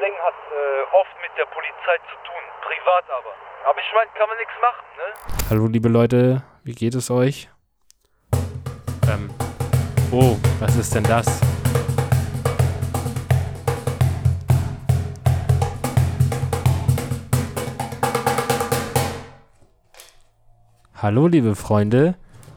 Cousin hat äh, oft mit der Polizei zu tun, privat aber. Aber ich meine, kann man nichts machen, ne? Hallo liebe Leute, wie geht es euch? Ähm, oh, was ist denn das? Hallo liebe Freunde,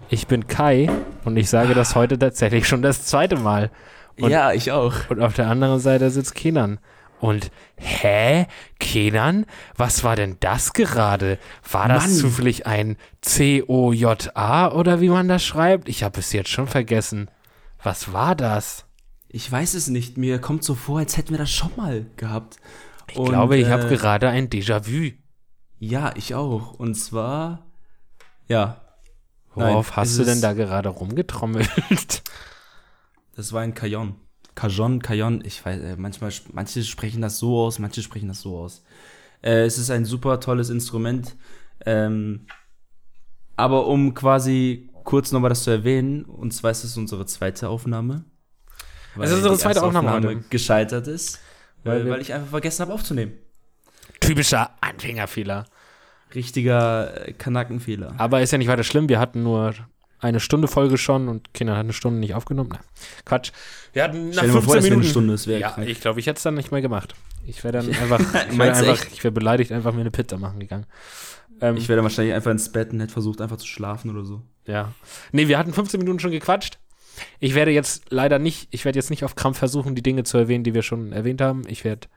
ich bin Kai und ich sage das heute tatsächlich schon das zweite Mal. Und, ja, ich auch. und auf der anderen Seite sitzt Kenan. Und hä? Kenan? Was war denn das gerade? War das Mann. zufällig ein C-O-J-A oder wie man das schreibt? Ich habe es jetzt schon vergessen. Was war das? Ich weiß es nicht. Mir kommt so vor, als hätten wir das schon mal gehabt. Ich glaube, äh, ich habe gerade ein Déjà-vu. Ja, ich auch. Und zwar, ja. Nein, Worauf es hast du denn da gerade rumgetrommelt? Das war ein Cajon. Cajon, Cajon, ich weiß, äh, manchmal, manche sprechen das so aus, manche sprechen das so aus. Äh, es ist ein super tolles Instrument. Ähm, aber um quasi kurz nochmal das zu erwähnen, und zwar ist es unsere zweite Aufnahme. Es ist unsere zweite Aufnahme heute. gescheitert ist, Weil weil, wir- weil ich einfach vergessen habe aufzunehmen. Typischer Anfängerfehler. Richtiger äh, Kanackenfehler. Aber ist ja nicht weiter schlimm. Wir hatten nur eine Stunde Folge schon und Kenan hat eine Stunde nicht aufgenommen. Nein, Quatsch. Wir hatten nach Stell dir mal 15 vor, Minuten. eine Stunde, das wäre ja, krank. ich glaube, ich hätte es dann nicht mehr gemacht. Ich wäre dann einfach, ich wäre einfach, ich wäre beleidigt einfach mir eine Pizza machen gegangen. Ähm, Ich wäre dann wahrscheinlich einfach ins Bett und hätte versucht, einfach zu schlafen oder so. ja. Nee, wir hatten 15 Minuten schon gequatscht. Ich werde jetzt leider nicht, ich werde jetzt nicht auf Krampf versuchen, die Dinge zu erwähnen, die wir schon erwähnt haben. Ich werde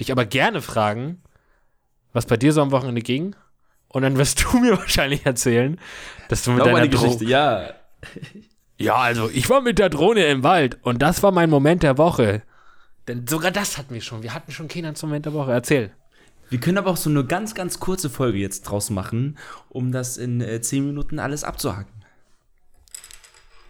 dich aber gerne fragen, was bei dir so am Wochenende ging. Und dann wirst du mir wahrscheinlich erzählen, dass du mit Glaub deiner meine Dro Geschichte, ja. Ja, also ich war mit der Drohne im Wald und das war mein Moment der Woche. Denn sogar das hatten wir schon. Wir hatten schon Kindern zum Moment der Woche. Erzähl. Wir können aber auch so eine ganz, ganz kurze Folge jetzt draus machen, um das in äh, 10 Minuten alles abzuhaken.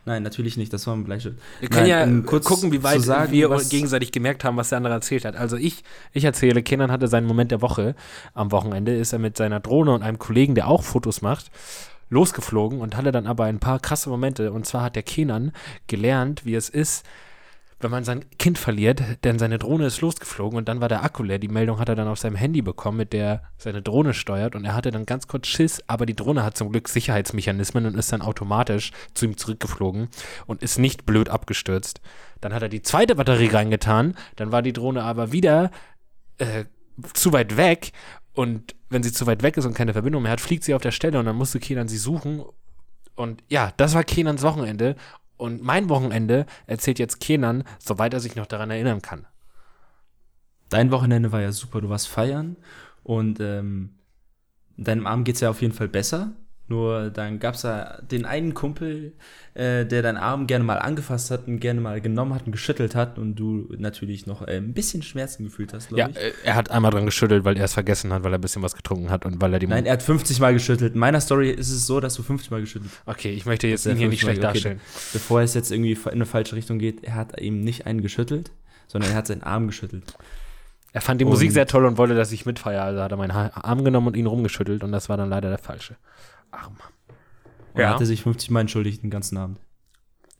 Nein, natürlich nicht, das war ein Bleistift. Wir können Nein, ja kurz gucken, wie weit sagen, wir was- gegenseitig gemerkt haben, was der andere erzählt hat. Also ich, ich erzähle, Kenan hatte seinen Moment der Woche. Am Wochenende ist er mit seiner Drohne und einem Kollegen, der auch Fotos macht, losgeflogen und hatte dann aber ein paar krasse Momente. Und zwar hat der Kenan gelernt, wie es ist, wenn man sein Kind verliert, denn seine Drohne ist losgeflogen und dann war der Akku leer. Die Meldung hat er dann auf seinem Handy bekommen, mit der seine Drohne steuert und er hatte dann ganz kurz Schiss, aber die Drohne hat zum Glück Sicherheitsmechanismen und ist dann automatisch zu ihm zurückgeflogen und ist nicht blöd abgestürzt. Dann hat er die zweite Batterie reingetan, dann war die Drohne aber wieder äh, zu weit weg und wenn sie zu weit weg ist und keine Verbindung mehr hat, fliegt sie auf der Stelle und dann musste Kenan sie suchen und ja, das war Kenans Wochenende. Und mein Wochenende erzählt jetzt Kenan, soweit er sich noch daran erinnern kann. Dein Wochenende war ja super, du warst feiern und ähm, deinem Arm geht's ja auf jeden Fall besser. Nur dann gab's da den einen Kumpel, äh, der deinen Arm gerne mal angefasst hat und gerne mal genommen hat und geschüttelt hat und du natürlich noch äh, ein bisschen Schmerzen gefühlt hast, Ja, glaube ich. äh, er hat einmal dran geschüttelt, weil er es vergessen hat, weil er ein bisschen was getrunken hat und weil er die. Nein, er hat 50 Mal geschüttelt. In meiner Story ist es so, dass du 50 Mal geschüttelt hast. okay, ich möchte jetzt ihn hier nicht 50 schlecht okay. darstellen. Bevor es jetzt irgendwie in eine falsche Richtung geht, er hat ihm nicht einen geschüttelt, sondern er hat seinen Arm geschüttelt. Er fand die Und- Musik sehr toll und wollte, dass ich mitfeiere. Also hat er meinen Arm genommen und ihn rumgeschüttelt und das war dann leider der falsche Arm. Und Ja. er hatte sich 50 Mal entschuldigt den ganzen Abend.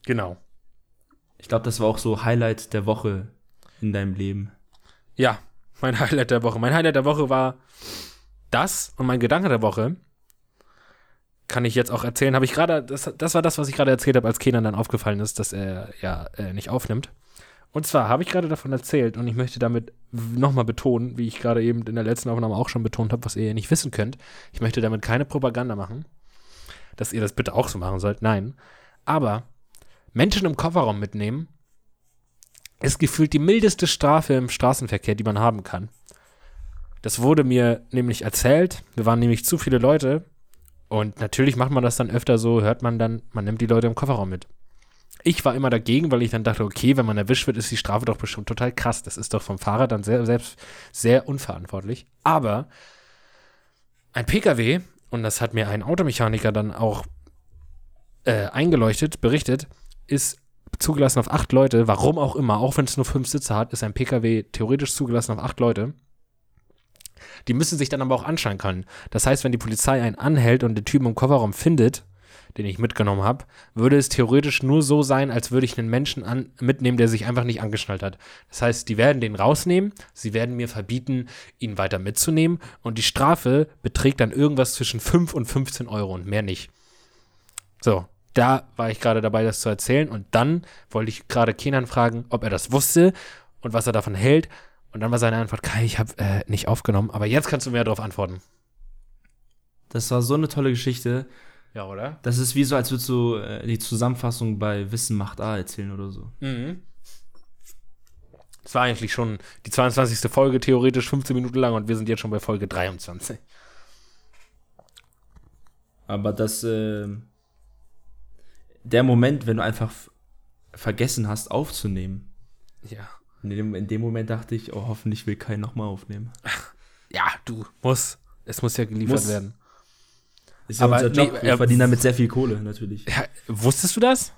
Genau. Ich glaube, das war auch so Highlight der Woche in deinem Leben. Ja, mein Highlight der Woche. Mein Highlight der Woche war das und mein Gedanke der Woche. Kann ich jetzt auch erzählen. Habe ich gerade, das, das war das, was ich gerade erzählt habe, als Kenan dann aufgefallen ist, dass er ja äh, nicht aufnimmt. Und zwar habe ich gerade davon erzählt und ich möchte damit nochmal betonen, wie ich gerade eben in der letzten Aufnahme auch schon betont habe, was ihr nicht wissen könnt. Ich möchte damit keine Propaganda machen, dass ihr das bitte auch so machen sollt. Nein. Aber Menschen im Kofferraum mitnehmen ist gefühlt die mildeste Strafe im Straßenverkehr, die man haben kann. Das wurde mir nämlich erzählt. Wir waren nämlich zu viele Leute. Und natürlich macht man das dann öfter so, hört man dann, man nimmt die Leute im Kofferraum mit. Ich war immer dagegen, weil ich dann dachte, okay, wenn man erwischt wird, ist die Strafe doch bestimmt total krass. Das ist doch vom Fahrer dann sehr, selbst sehr unverantwortlich. Aber ein Pkw, und das hat mir ein Automechaniker dann auch äh, eingeleuchtet, berichtet, ist zugelassen auf acht Leute, warum auch immer, auch wenn es nur fünf Sitze hat, ist ein Pkw theoretisch zugelassen auf acht Leute. Die müssen sich dann aber auch anschauen können. Das heißt, wenn die Polizei einen anhält und den Typen im Kofferraum findet, den ich mitgenommen habe, würde es theoretisch nur so sein, als würde ich einen Menschen an, mitnehmen, der sich einfach nicht angeschnallt hat. Das heißt, die werden den rausnehmen, sie werden mir verbieten, ihn weiter mitzunehmen und die Strafe beträgt dann irgendwas zwischen 5 und 15 Euro und mehr nicht. So, da war ich gerade dabei, das zu erzählen und dann wollte ich gerade Kenan fragen, ob er das wusste und was er davon hält. Und dann war seine Antwort, Kai, ich habe äh, nicht aufgenommen, aber jetzt kannst du mehr darauf antworten. Das war so eine tolle Geschichte. Ja, oder? Das ist wie so, als würdest du äh, die Zusammenfassung bei Wissen macht A erzählen oder so. Mhm. Das war eigentlich schon die 22. Folge, theoretisch 15 Minuten lang und wir sind jetzt schon bei Folge 23. Aber das, äh, der Moment, wenn du einfach vergessen hast aufzunehmen. Ja. In dem, in dem Moment dachte ich, oh, hoffentlich will Kai nochmal aufnehmen. Ja, du, muss. Es muss ja geliefert Muss. werden. Ist ja Aber unser Job. nee, Wir äh, verdienen damit sehr viel Kohle, natürlich. Ja, wusstest du das?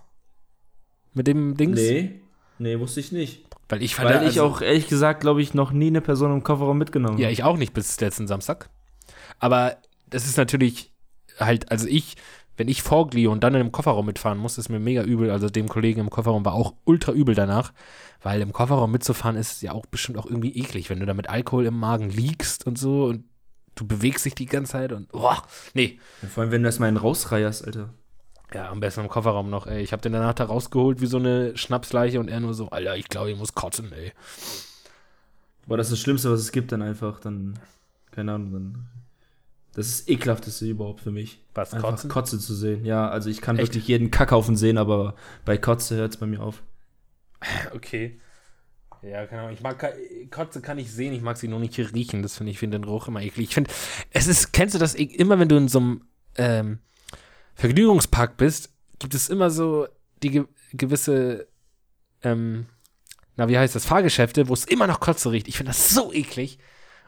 Mit dem Dings? Nee, nee, wusste ich nicht. Weil ich Weil ich also- auch, ehrlich gesagt, glaube ich, noch nie eine Person im Kofferraum mitgenommen Ja, ich auch nicht bis letzten Samstag. Aber das ist natürlich halt, also ich, wenn ich vorgliehe und dann in einem Kofferraum mitfahren muss, ist mir mega übel. Also dem Kollegen im Kofferraum war auch ultra übel danach, weil im Kofferraum mitzufahren ist ja auch bestimmt auch irgendwie eklig, wenn du da mit Alkohol im Magen liegst und so und du bewegst dich die ganze Zeit und, boah, nee. Vor allem, wenn du erstmal einen rausreierst, Alter. Ja, am besten im Kofferraum noch, ey. Ich hab den danach da rausgeholt wie so eine Schnapsleiche und er nur so, Alter, ich glaube, ich muss kotzen, ey. Boah, das ist das Schlimmste, was es gibt, dann einfach, dann, keine Ahnung, dann. Das ist das ekelhafteste überhaupt für mich. Was, einfach kotzen? Kotze zu sehen. Ja, also ich kann Echt? wirklich jeden Kackhaufen sehen, aber bei Kotze hört es bei mir auf. Okay. Ja, keine Ahnung. Ich mag Kotze kann ich sehen, ich mag sie nur nicht riechen. Das finde ich finde den Geruch immer eklig. Ich finde, es ist, kennst du das immer, wenn du in so einem ähm, Vergnügungspark bist, gibt es immer so die ge gewisse, ähm, na, wie heißt das, Fahrgeschäfte, wo es immer noch Kotze riecht. Ich finde das so eklig.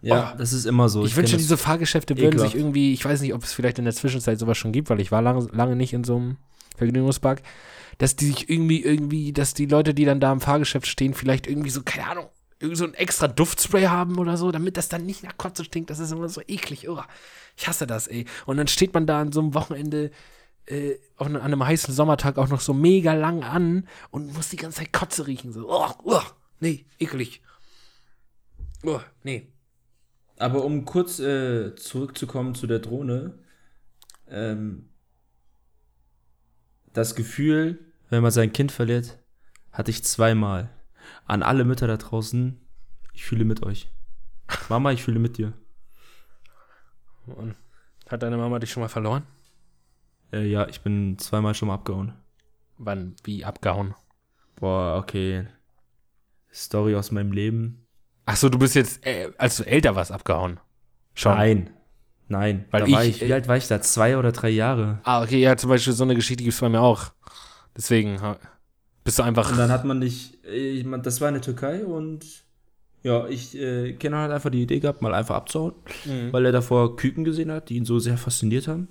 Ja, Oh. das ist immer so. ich wünsche, kenn diese Fahrgeschäfte würden ekelhaft. sich irgendwie, ich weiß nicht, ob es vielleicht in der Zwischenzeit sowas schon gibt, weil ich war lange, lange nicht in so einem Vergnügungspark, dass die sich irgendwie, irgendwie, dass die Leute, die dann da im Fahrgeschäft stehen, vielleicht irgendwie so, keine Ahnung, irgendwie so ein extra Duftspray haben oder so, damit das dann nicht nach Kotze stinkt. Das ist immer so eklig. Oh, ich hasse das, ey. Und dann steht man da an so einem Wochenende äh, an einem heißen Sommertag auch noch so mega lang an und muss die ganze Zeit Kotze riechen. So, oh, oh, nee, eklig. Oh, nee. Aber um kurz äh, zurückzukommen zu der Drohne, ähm, das Gefühl, wenn man sein Kind verliert, hatte ich zweimal. An alle Mütter da draußen, ich fühle mit euch. Mama, ich fühle mit dir. Und hat deine Mama dich schon mal verloren? Äh, ja, ich bin zweimal schon mal abgehauen. Wann? Wie abgehauen? Boah, okay. Story aus meinem Leben. Ach so, du bist jetzt, äh, als du älter warst, abgehauen. Schon. Nein. Nein. Weil ich- ich, wie alt war ich da? Zwei oder drei Jahre. Ah, okay, ja, zum Beispiel so eine Geschichte gibt es bei mir auch. Deswegen bist du einfach. Und dann hat man nicht, ich mein, das war in der Türkei und ja, ich äh, Kenan hat einfach die Idee gehabt, mal einfach abzuhauen, Mhm. weil er davor Küken gesehen hat, die ihn so sehr fasziniert haben.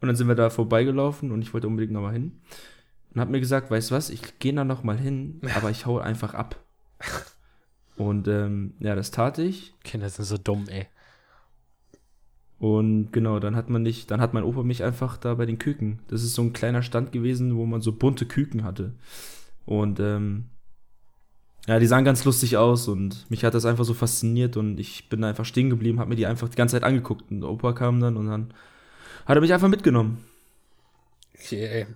Und dann sind wir da vorbeigelaufen und ich wollte unbedingt nochmal hin. Und hab mir gesagt, weißt du was, ich gehe da nochmal hin, aber ich hau einfach ab. Und ähm, ja, das tat ich. Kinder sind so dumm, ey. Und genau, dann hat man nicht, dann hat mein Opa mich einfach da bei den Küken. Das ist so ein kleiner Stand gewesen, wo man so bunte Küken hatte. Und ähm, ja, die sahen ganz lustig aus und mich hat das einfach so fasziniert und ich bin einfach stehen geblieben, hab mir die einfach die ganze Zeit angeguckt. Und der Opa kam dann und dann hat er mich einfach mitgenommen. Okay, ey.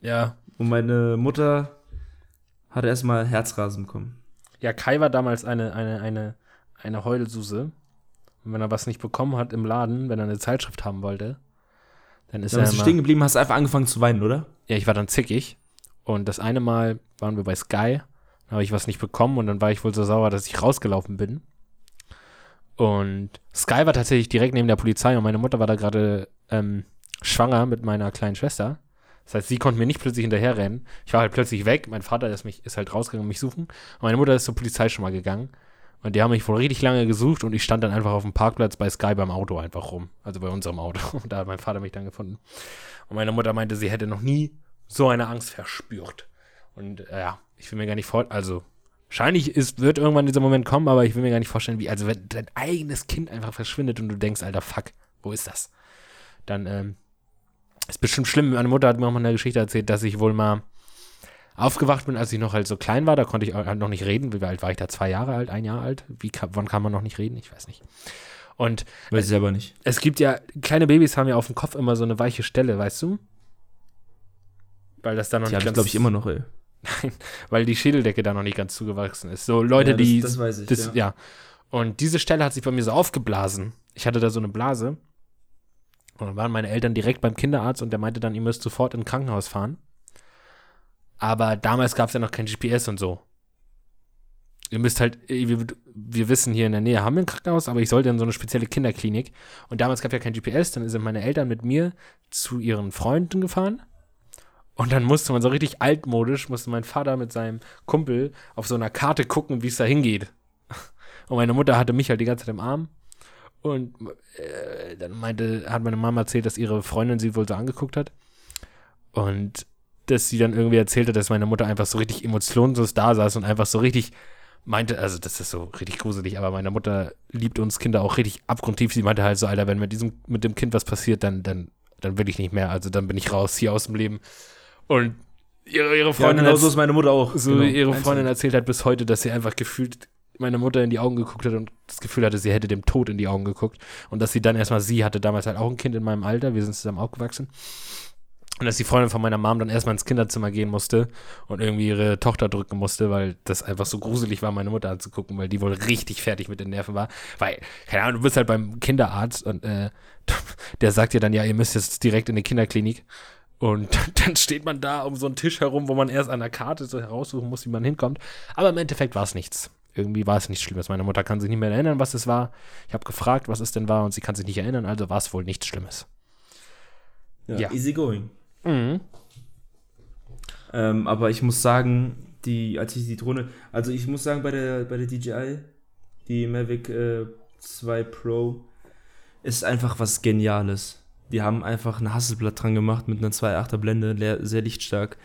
Ja. Und meine Mutter hatte erstmal Herzrasen bekommen. Ja, Kai war damals eine, eine, eine, eine Heulsuse. Und wenn er was nicht bekommen hat im Laden, wenn er eine Zeitschrift haben wollte, dann ist Dann er bist du stehen geblieben, hast einfach angefangen zu weinen, oder? Ja, ich war dann zickig. Und das eine Mal waren wir bei Sky, da habe ich was nicht bekommen und dann war ich wohl so sauer, dass ich rausgelaufen bin. Und Sky war tatsächlich direkt neben der Polizei und meine Mutter war da gerade ähm, schwanger mit meiner kleinen Schwester. Das heißt, sie konnte mir nicht plötzlich hinterherrennen. Ich war halt plötzlich weg. Mein Vater ist, mich, ist halt rausgegangen, mich suchen. Und meine Mutter ist zur Polizei schon mal gegangen. Und die haben mich wohl richtig lange gesucht und ich stand dann einfach auf dem Parkplatz bei Sky beim Auto einfach rum. Also bei unserem Auto. Und da hat mein Vater mich dann gefunden. Und meine Mutter meinte, sie hätte noch nie so eine Angst verspürt. Und äh, ja, ich will mir gar nicht vor, also wahrscheinlich ist, wird irgendwann dieser Moment kommen, aber ich will mir gar nicht vorstellen, wie, also wenn dein eigenes Kind einfach verschwindet und du denkst, alter Fuck, wo ist das? Dann, ähm, Ist bestimmt schlimm. Meine Mutter hat mir auch mal eine Geschichte erzählt, dass ich wohl mal aufgewacht bin, als ich noch halt so klein war. Da konnte ich halt noch nicht reden. Wie alt war ich da? Zwei Jahre alt, ein Jahr alt? Wie, wann kann man noch nicht reden? Ich weiß nicht. Und Weiß ich selber nicht. es gibt ja, kleine Babys haben ja auf dem Kopf immer so eine weiche Stelle, weißt du? Weil das dann noch Die ich, ganz- glaube ich, immer noch, ey. weil die Schädeldecke da noch nicht ganz zugewachsen ist. So Leute, Ja, das- die. das weiß ich, Das, ja. ja. Und diese Stelle hat sich bei mir so aufgeblasen. Ich hatte da so eine Blase. Und dann waren meine Eltern direkt beim Kinderarzt und der meinte dann, ihr müsst sofort in ein Krankenhaus fahren. Aber damals gab es ja noch kein GPS und so. Ihr müsst halt, wir, wir wissen hier in der Nähe haben wir ein Krankenhaus, aber ich sollte in so eine spezielle Kinderklinik. Und damals gab es ja kein GPS, dann sind meine Eltern mit mir zu ihren Freunden gefahren. Und dann musste man so richtig altmodisch, musste mein Vater mit seinem Kumpel auf so einer Karte gucken, wie es da hingeht. Und meine Mutter hatte mich halt die ganze Zeit im Arm. Und äh, dann meinte, hat meine Mama erzählt, dass ihre Freundin sie wohl so angeguckt hat. Und dass sie dann irgendwie erzählt hat, dass meine Mutter einfach so richtig emotionslos da saß und einfach so richtig meinte, also das ist so richtig gruselig, aber meine Mutter liebt uns Kinder auch richtig abgrundtief. Sie meinte halt so, Alter, wenn mit diesem, mit dem Kind was passiert, dann, dann, dann will ich nicht mehr. Also dann bin ich raus hier aus dem Leben. Und ihre, ihre Ja, Freundin genau hat's- so ist meine Mutter auch. so genau. ihre Freundin erzählt hat bis heute, dass sie einfach gefühlt meine Mutter in die Augen geguckt hat und das Gefühl hatte, sie hätte dem Tod in die Augen geguckt. Und dass sie dann erstmal, sie hatte damals halt auch ein Kind in meinem Alter, wir sind zusammen aufgewachsen. Und dass die Freundin von meiner Mom dann erstmal ins Kinderzimmer gehen musste und irgendwie ihre Tochter drücken musste, weil das einfach so gruselig war, meine Mutter anzugucken, weil die wohl richtig fertig mit den Nerven war. Weil, keine Ahnung, du bist halt beim Kinderarzt und äh, der sagt dir dann, ja, ihr müsst jetzt direkt in die Kinderklinik. Und dann steht man da um so einen Tisch herum, wo man erst an der Karte so heraussuchen muss, wie man hinkommt. Aber im Endeffekt war es nichts. Irgendwie war es nichts Schlimmes. Meine Mutter kann sich nicht mehr erinnern, was es war. Ich habe gefragt, was es denn war, und sie kann sich nicht erinnern, also war es wohl nichts Schlimmes. Ja, Ja. Easy going. Mhm. Ähm, aber ich muss sagen, die, als ich die Drohne, also ich muss sagen, bei der, bei der DJI, die Mavic äh, 2 Pro, ist einfach was Geniales. Die haben einfach ein Hasselblatt dran gemacht mit einer 2.8er Blende, sehr lichtstark.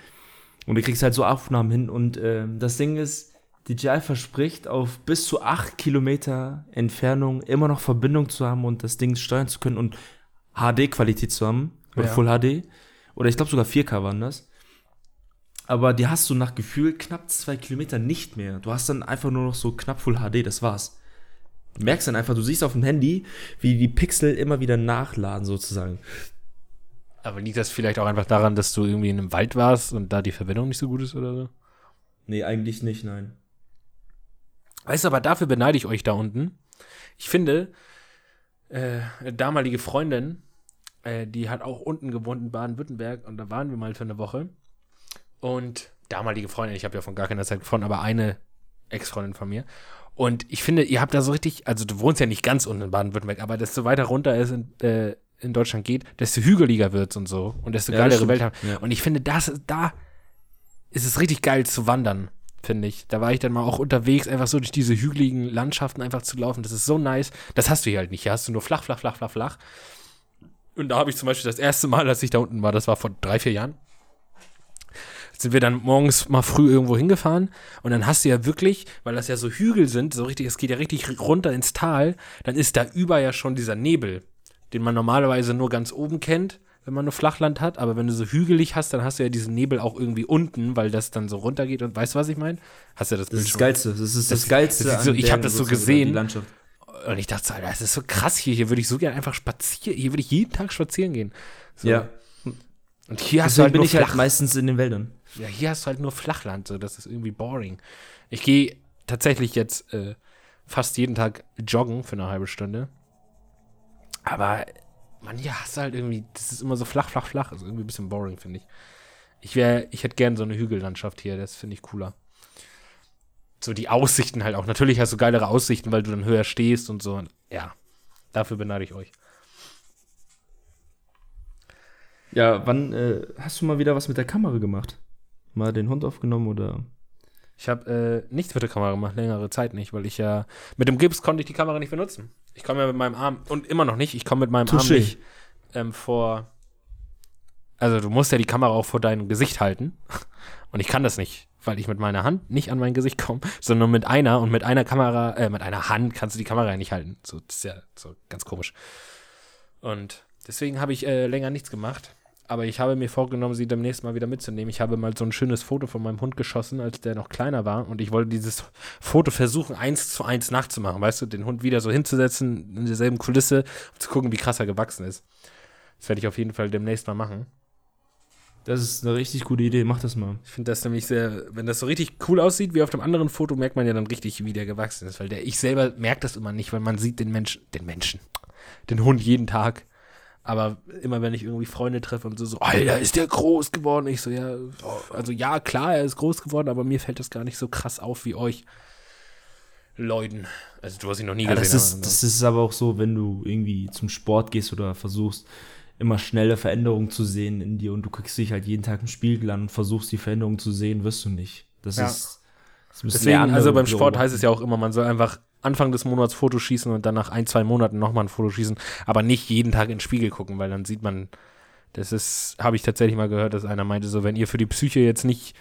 Und du kriegst halt so Aufnahmen hin. Und ähm, das Ding ist, DJI verspricht, auf bis zu 8 Kilometer Entfernung immer noch Verbindung zu haben und das Ding steuern zu können und HD-Qualität zu haben. Oder Ja. Full HD. Oder ich glaube sogar 4K waren das. Aber die hast du nach Gefühl knapp zwei Kilometer nicht mehr. Du hast dann einfach nur noch so knapp Full HD, das war's. Du merkst dann einfach, du siehst auf dem Handy, wie die Pixel immer wieder nachladen sozusagen. Aber liegt das vielleicht auch einfach daran, dass du irgendwie in einem Wald warst und da die Verbindung nicht so gut ist oder so? Nee, eigentlich nicht, nein. Weißt du, aber dafür beneide ich euch da unten. Ich finde, äh, damalige Freundin, äh, die hat auch unten gewohnt in Baden-Württemberg und da waren wir mal für eine Woche. Und damalige Freundin, ich habe ja von gar keiner Zeit gefunden, aber eine Ex-Freundin von mir. Und ich finde, ihr habt da so richtig, also du wohnst ja nicht ganz unten in Baden-Württemberg, aber desto weiter runter es in, äh, in Deutschland geht, desto hügeliger wird's und so. Und desto Ja, geilere. Welt haben. Ja. Und ich finde, das, da ist es richtig geil zu wandern, finde ich. Da war ich dann mal auch unterwegs, einfach so durch diese hügeligen Landschaften einfach zu laufen. Das ist so nice. Das hast du hier halt nicht. Hier hast du nur flach, flach, flach, flach, flach. Und da habe ich zum Beispiel das erste Mal, als ich da unten war, das war vor drei, vier Jahren, sind wir dann morgens mal früh irgendwo hingefahren und dann hast du ja wirklich, weil das ja so Hügel sind, so richtig, es geht ja richtig runter ins Tal, dann ist da über ja schon dieser Nebel, den man normalerweise nur ganz oben kennt, wenn man nur Flachland hat, aber wenn du so hügelig hast, dann hast du ja diesen Nebel auch irgendwie unten, weil das dann so runtergeht und weißt du, was ich meine? Hast du das, Das Bild ist das schon? Geilste. Das ist das, Das- Geilste. das so- ich hab Bergen das so gesehen. Und ich dachte so, Alter, das ist so krass hier, hier würde ich so gerne einfach spazieren, hier würde ich jeden Tag spazieren gehen. So. Ja. Und hier hast du halt bin nur ich halt meistens in den Wäldern. Ja, hier hast du halt nur Flachland, so das ist irgendwie boring. Ich gehe tatsächlich jetzt äh, fast jeden Tag joggen für eine halbe Stunde. Aber man, hier hast du halt irgendwie, das ist immer so flach, flach, flach. Ist irgendwie ein bisschen boring, finde ich. Ich wäre, ich hätte gern so eine Hügellandschaft hier, das finde ich cooler. So die Aussichten halt auch. Natürlich hast du geilere Aussichten, weil du dann höher stehst und so. Und ja, dafür beneide ich euch. Ja, wann äh, hast du mal wieder was mit der Kamera gemacht? Mal den Hund aufgenommen oder? Ich habe äh, nichts mit der Kamera gemacht, längere Zeit nicht, weil ich ja mit dem Gips konnte ich die Kamera nicht benutzen. Ich komme ja mit meinem Arm und immer noch nicht. Ich komme mit meinem Arm Touché. nicht ähm, vor. Also du musst ja die Kamera auch vor deinem Gesicht halten und ich kann das nicht, weil ich mit meiner Hand nicht an mein Gesicht komme, sondern mit einer und mit einer Kamera, äh, mit einer Hand kannst du die Kamera ja nicht halten. So, das ist ja so ganz komisch. Und deswegen habe ich äh, länger nichts gemacht. aber ich habe mir vorgenommen, sie demnächst mal wieder mitzunehmen. Ich habe mal so ein schönes Foto von meinem Hund geschossen, als der noch kleiner war. Und ich wollte dieses Foto versuchen, eins zu eins nachzumachen. Weißt du, den Hund wieder so hinzusetzen in derselben Kulisse und zu gucken, wie krass er gewachsen ist. Das werde ich auf jeden Fall demnächst mal machen. Das ist eine richtig gute Idee, mach das mal. Ich finde das nämlich sehr, wenn das so richtig cool aussieht wie auf dem anderen Foto, merkt man ja dann richtig, wie der gewachsen ist. Weil der, ich selber merke das immer nicht, weil man sieht den Menschen, den Menschen, den Hund jeden Tag. Aber immer wenn ich irgendwie Freunde treffe und so, so, Alter, ist der groß geworden? Ich so, ja, also ja, klar, er ist groß geworden, aber mir fällt das gar nicht so krass auf wie euch Leuten. Also du hast ihn noch nie Ja, gesehen. das, ist, das ist aber auch so, wenn du irgendwie zum Sport gehst oder versuchst, immer schnelle Veränderungen zu sehen in dir und du guckst dich halt jeden Tag im Spiegel an und versuchst die Veränderungen zu sehen, wirst du nicht. Das Ja. ist. Das Deswegen, also beim Sport beobachten. heißt es ja auch immer, man soll einfach Anfang des Monats Fotos schießen und dann nach ein, zwei Monaten nochmal ein Foto schießen, aber nicht jeden Tag in den Spiegel gucken, weil dann sieht man, das ist, habe ich tatsächlich mal gehört, dass einer meinte, so, wenn ihr für die Psyche jetzt nicht,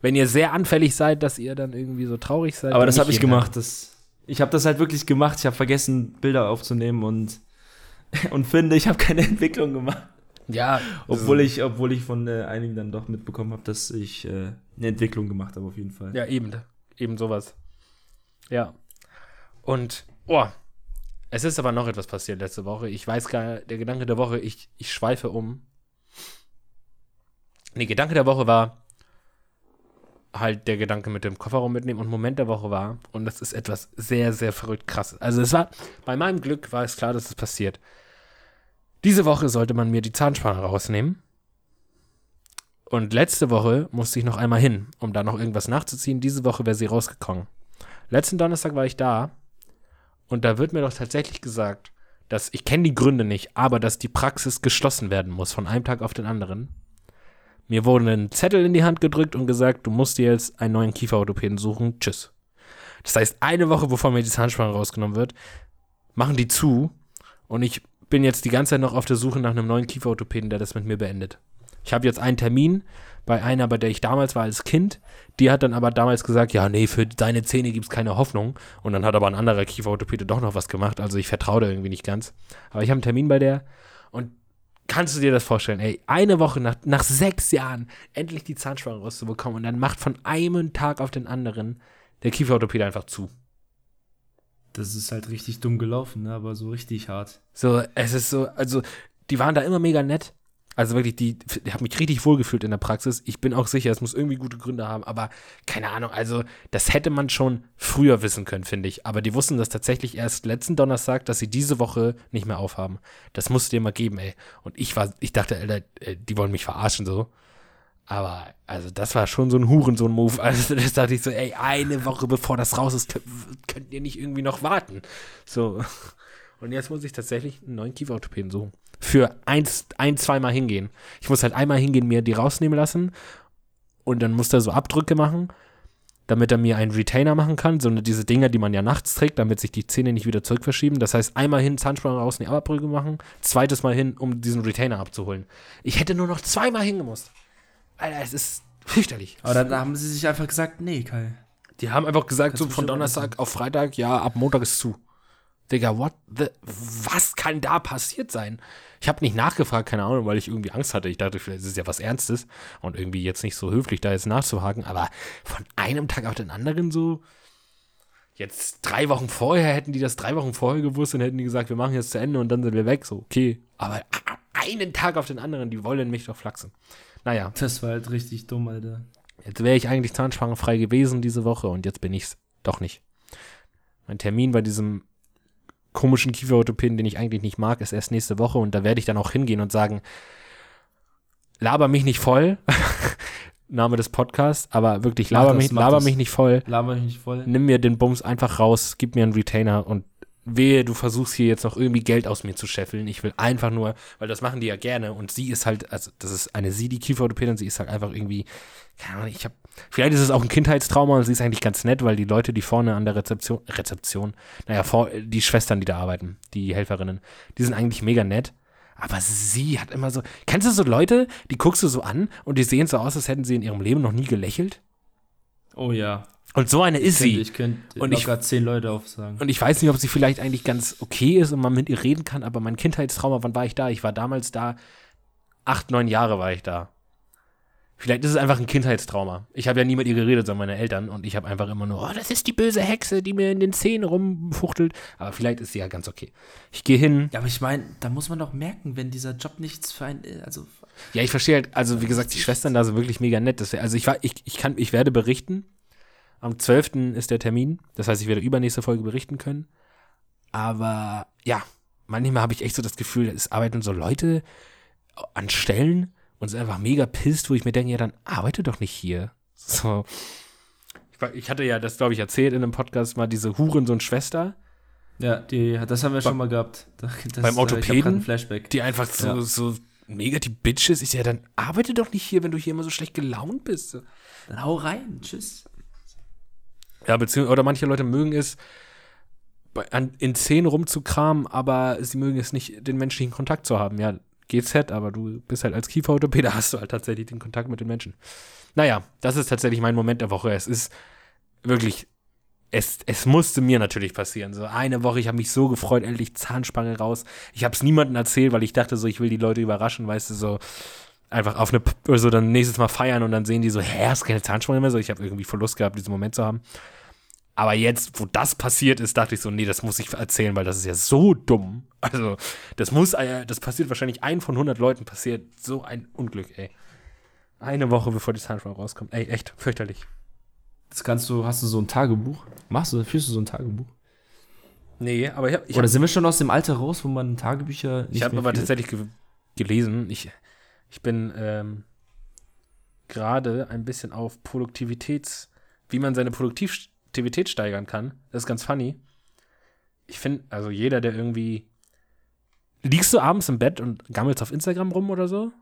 wenn ihr sehr anfällig seid, dass ihr dann irgendwie so traurig seid. Aber das habe ich gemacht. Das, ich habe das halt wirklich gemacht. Ich habe vergessen, Bilder aufzunehmen und, und finde, ich habe keine Entwicklung gemacht. Ja, Obwohl ich, obwohl ich von äh, einigen dann doch mitbekommen habe, dass ich äh, eine Entwicklung gemacht habe, auf jeden Fall. Ja, eben, eben sowas. Ja. Und, oh, es ist aber noch etwas passiert letzte Woche. Ich weiß gar, der Gedanke der Woche, ich, ich schweife um. Nee, Gedanke der Woche war halt der Gedanke mit dem Kofferraum mitnehmen und Moment der Woche war, und das ist etwas sehr, sehr verrückt krasses. Also es war, bei meinem Glück war es klar, dass es passiert. Diese Woche sollte man mir die Zahnspange rausnehmen. Und letzte Woche musste ich noch einmal hin, um da noch irgendwas nachzuziehen. Diese Woche wäre sie rausgekommen. Letzten Donnerstag war ich da und da wird mir doch tatsächlich gesagt, dass ich kenne die Gründe nicht, aber dass die Praxis geschlossen werden muss von einem Tag auf den anderen. Mir wurde ein Zettel in die Hand gedrückt und gesagt, du musst dir jetzt einen neuen Kieferorthopäden suchen. Tschüss. Das heißt, eine Woche bevor mir die Zahnspange rausgenommen wird, machen die zu und ich bin jetzt die ganze Zeit noch auf der Suche nach einem neuen Kieferorthopäden, der das mit mir beendet. Ich habe jetzt einen Termin bei einer, bei der ich damals war als Kind. Die hat dann aber damals gesagt, ja, nee, für deine Zähne gibt es keine Hoffnung. Und dann hat aber ein anderer Kieferorthopäde doch noch was gemacht. Also ich vertraue da irgendwie nicht ganz. Aber ich habe einen Termin bei der und kannst du dir das vorstellen? Ey, eine Woche nach, nach sechs Jahren endlich die Zahnspange rauszubekommen und dann macht von einem Tag auf den anderen der Kieferorthopäde einfach zu. Das ist halt richtig dumm gelaufen, ne? aber so richtig hart. So, es ist so, also, die waren da immer mega nett. Also wirklich, die, ich habe mich richtig wohlgefühlt in der Praxis. Ich bin auch sicher, es muss irgendwie gute Gründe haben, aber keine Ahnung, also das hätte man schon früher wissen können, finde ich. Aber die wussten das tatsächlich erst letzten Donnerstag, dass sie diese Woche nicht mehr aufhaben. Das musst du dir mal geben, ey. Und ich war, ich dachte, Alter, äh, die wollen mich verarschen so. Aber, also, das war schon so ein Hurensohn-Move. Also, das dachte ich so, ey, eine Woche bevor das raus ist, könnt, könnt ihr nicht irgendwie noch warten. So. Und jetzt muss ich tatsächlich einen neuen Kieferorthopäden suchen. Für eins, ein, zweimal hingehen. Ich muss halt einmal hingehen, mir die rausnehmen lassen. Und dann muss er so Abdrücke machen, damit er mir einen Retainer machen kann. So diese Dinger, die man ja nachts trägt, damit sich die Zähne nicht wieder zurückverschieben. Das heißt, einmal hin, Zahnspange rausnehmen, Abdrücke machen. Zweites Mal hin, um diesen Retainer abzuholen. Ich hätte nur noch zweimal hingemusst. Alter, es ist fürchterlich. Aber dann haben sie sich einfach gesagt, nee, Kai. Die haben einfach gesagt, Kannst so von Donnerstag auf Freitag, ja, ab Montag ist zu. Digga, what the, was kann da passiert sein? Ich habe nicht nachgefragt, keine Ahnung, weil ich irgendwie Angst hatte. Ich dachte, vielleicht ist es ja was Ernstes und irgendwie jetzt nicht so höflich, da jetzt nachzuhaken, aber von einem Tag auf den anderen so, jetzt drei Wochen vorher hätten die das drei Wochen vorher gewusst und hätten die gesagt, wir machen jetzt zu Ende und dann sind wir weg, so, okay. Aber einen Tag auf den anderen, die wollen mich doch flachsen. Naja, Das war halt richtig dumm, Alter. Jetzt wäre ich eigentlich zahnspangenfrei gewesen diese Woche und jetzt bin ich's doch nicht. Mein Termin bei diesem komischen Kieferorthopäden, den ich eigentlich nicht mag, ist erst nächste Woche und da werde ich dann auch hingehen und sagen, laber mich nicht voll. Name des Podcasts, aber wirklich, laber, das, mich, laber mich nicht voll. Laber mich nicht voll. Nimm mir den Bums einfach raus, gib mir einen Retainer und wehe, du versuchst hier jetzt noch irgendwie Geld aus mir zu scheffeln. Ich will einfach nur, weil das machen die ja gerne und sie ist halt, also das ist eine sie, die Kieferorthopädin, sie ist halt einfach irgendwie, keine Ahnung, ich habe, vielleicht ist es auch ein Kindheitstrauma und sie ist eigentlich ganz nett, weil die Leute, die vorne an der Rezeption, Rezeption, naja, vor, die Schwestern, die da arbeiten, die Helferinnen, die sind eigentlich mega nett. Aber sie hat immer so, kennst du so Leute, die guckst du so an und die sehen so aus, als hätten sie in ihrem Leben noch nie gelächelt? Oh ja. Und so eine ist sie. Ich könnte Und ich- zehn Leute aufsagen. Und ich weiß nicht, ob sie vielleicht eigentlich ganz okay ist und man mit ihr reden kann, aber mein Kindheitstrauma, wann war ich da? Ich war damals da acht, neun Jahre war ich da. Vielleicht ist es einfach ein Kindheitstrauma. Ich habe ja nie mit ihr geredet, sondern meine Eltern. Und ich habe einfach immer nur, oh, das ist die böse Hexe, die mir in den Zähnen rumfuchtelt. Aber vielleicht ist sie ja ganz okay. Ich gehe hin. Ja, aber ich meine, da muss man doch merken, wenn dieser Job nichts für ein, also Ja, ich verstehe halt, also wie gesagt, die Schwestern da sind wirklich mega nett. Das wär, also ich, war, ich, ich, kann, ich werde berichten. Am 12. ist der Termin. Das heißt, ich werde übernächste Folge berichten können. Aber ja, manchmal habe ich echt so das Gefühl, es arbeiten so Leute an Stellen und sind einfach mega pisst, wo ich mir denke, ja, dann arbeite doch nicht hier. So. Ich, ich hatte ja das, glaube ich, erzählt in einem Podcast mal, diese Hurensohn-Schwester, Ja, die, das haben wir schon mal gehabt. Das, Beim äh, ich hab Orthopäden? die einfach so, Ja. so mega die Bitches. Ich sage, ja, dann arbeite doch nicht hier, wenn du hier immer so schlecht gelaunt bist. Dann hau rein, tschüss. Ja, beziehungsweise, oder manche Leute mögen es, bei, an, in Szenen rumzukramen, aber sie mögen es nicht, den menschlichen Kontakt zu haben. Ja, GZ, aber du bist halt als Kieferorthopäde, hast du halt tatsächlich den Kontakt mit den Menschen. Naja, das ist tatsächlich mein Moment der Woche. Es ist wirklich, es, es musste mir natürlich passieren. So eine Woche, ich habe mich so gefreut, endlich Zahnspange raus. Ich habe es niemandem erzählt, weil ich dachte so, ich will die Leute überraschen, weißt du, so einfach auf eine, so dann nächstes Mal feiern und dann sehen die so, hä, hast keine Zahnspange mehr? So, ich habe irgendwie Verlust gehabt, diesen Moment zu haben. Aber jetzt, wo das passiert ist, dachte ich so, nee, das muss ich erzählen, weil das ist ja so dumm. Also, das muss, äh, das passiert wahrscheinlich ein von 100 Leuten passiert. So ein Unglück, ey. Eine Woche bevor die Zahnspange rauskommt. Ey, echt, fürchterlich. Das kannst du, hast du so ein Tagebuch? Machst du, führst du so ein Tagebuch? Nee, aber ich habe ich Oder hab, sind wir schon aus dem Alter raus, wo man Tagebücher nicht ich hab mehr aber tatsächlich ge gelesen. Ich, ich bin ähm, gerade ein bisschen auf Produktivitäts, wie man seine Produktivität steigern kann. Das ist ganz funny. Ich finde, also jeder, der irgendwie. Liegst du abends im Bett und gammelst auf Instagram rum oder so?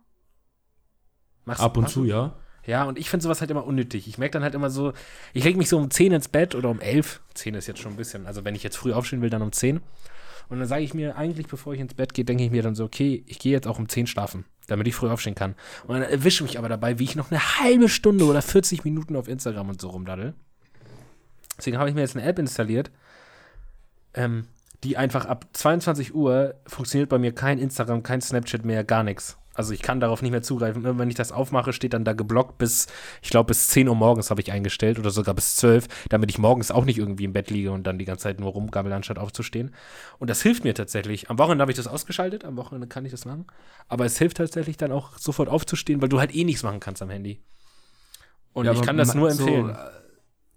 Machst, Ab und machst zu, ja. Ja, und ich finde sowas halt immer unnötig. Ich merke dann halt immer so, ich lege mich so um 10 ins Bett oder um 11. 10 ist jetzt schon ein bisschen. Also wenn ich jetzt früh aufstehen will, dann um 10. Und dann sage ich mir eigentlich, bevor ich ins Bett gehe, denke ich mir dann so, okay, ich gehe jetzt auch um 10 schlafen, damit ich früh aufstehen kann. Und dann erwische mich aber dabei, wie ich noch eine halbe Stunde oder 40 Minuten auf Instagram und so rumdaddel. Deswegen habe ich mir jetzt eine App installiert, ähm, die einfach ab 22 Uhr funktioniert bei mir kein Instagram, kein Snapchat mehr, gar nichts. Also ich kann darauf nicht mehr zugreifen. Immer wenn ich das aufmache, steht dann da geblockt bis, ich glaube, bis 10 Uhr morgens habe ich eingestellt oder sogar bis 12, damit ich morgens auch nicht irgendwie im Bett liege und dann die ganze Zeit nur rumgammel, anstatt aufzustehen. Und das hilft mir tatsächlich. Am Wochenende habe ich das ausgeschaltet, am Wochenende kann ich das machen. Aber es hilft tatsächlich dann auch sofort aufzustehen, weil du halt eh nichts machen kannst am Handy. Und Ja, ich kann das nur so, empfehlen. äh, ja, wo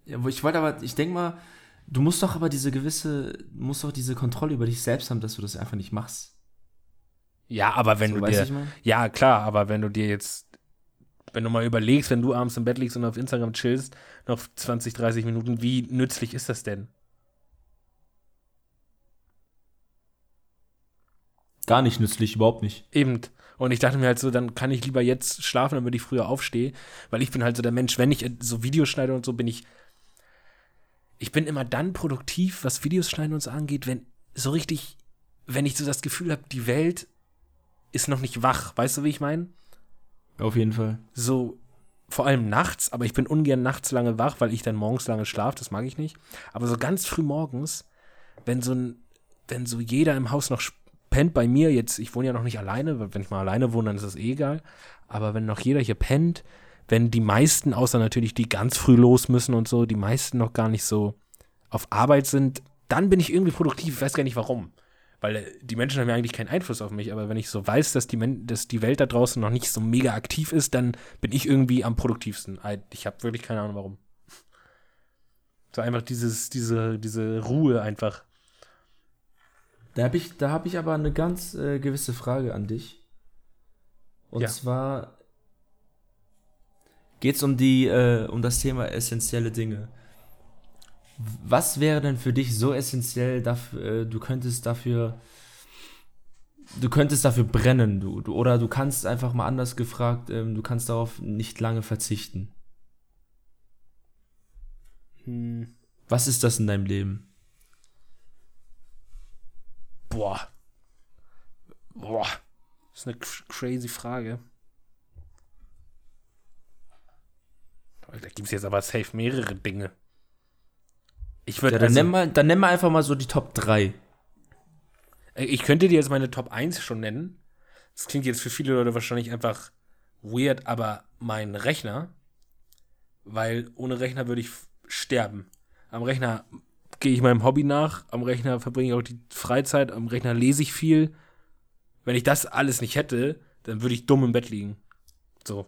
ich wollte aber, ich denke mal, du musst doch aber diese gewisse, du musst doch diese Kontrolle über dich selbst haben, dass du das einfach nicht machst. ja, aber wenn so, du dir. Ja, klar, aber wenn du dir jetzt, wenn du mal überlegst, wenn du abends im Bett liegst und auf Instagram chillst, noch 20, 30 Minuten, wie nützlich ist das denn? Gar nicht nützlich, überhaupt nicht. Eben. Und ich dachte mir halt so, dann kann ich lieber jetzt schlafen, damit ich früher aufstehe. Weil ich bin halt so der Mensch, wenn ich so Videos schneide und so, bin ich. Ich bin immer dann produktiv, was Videos schneiden und so angeht, wenn so richtig, wenn ich so das Gefühl habe, die Welt ist noch nicht wach. Weißt du, wie ich meine? Auf jeden Fall. so vor allem nachts, aber ich bin ungern nachts lange wach, weil ich dann morgens lange schlafe, das mag ich nicht. Aber so ganz früh morgens, wenn so ein, wenn so jeder im Haus noch pennt bei mir, jetzt, ich wohne ja noch nicht alleine, wenn ich mal alleine wohne, dann ist das eh egal. Aber wenn noch jeder hier pennt, wenn die meisten, außer natürlich die ganz früh los müssen und so, die meisten noch gar nicht so auf Arbeit sind, dann bin ich irgendwie produktiv. Ich weiß gar nicht warum. Weil äh, die Menschen haben ja eigentlich keinen Einfluss auf mich, aber wenn ich so weiß, dass die, Men dass die Welt da draußen noch nicht so mega aktiv ist, dann bin ich irgendwie am produktivsten. Ich habe wirklich keine Ahnung warum. So einfach dieses, diese, diese Ruhe einfach. Da habe ich, da hab ich aber eine ganz äh, gewisse Frage an dich. Und Ja. zwar geht es um die, äh, um das Thema essentielle Dinge. Was wäre denn für dich so essentiell, dafür, äh, du könntest dafür, du könntest dafür brennen, du, du oder du kannst einfach mal anders gefragt, ähm, du kannst darauf nicht lange verzichten. Hm, Was ist das in deinem Leben? boah. Boah. Das ist eine cr- crazy Frage. Da gibt es jetzt aber safe mehrere Dinge. Ich würde Ja, dann, also, nenn mal, dann nenn mal einfach mal so die Top 3. Äh, Ich könnte dir jetzt meine Top 1 schon nennen. das klingt jetzt für viele Leute wahrscheinlich einfach weird, aber mein Rechner, weil ohne Rechner würde ich sterben. Am Rechner gehe ich meinem Hobby nach, am Rechner verbringe ich auch die Freizeit, am Rechner lese ich viel. Wenn ich das alles nicht hätte, dann würde ich dumm im Bett liegen. So.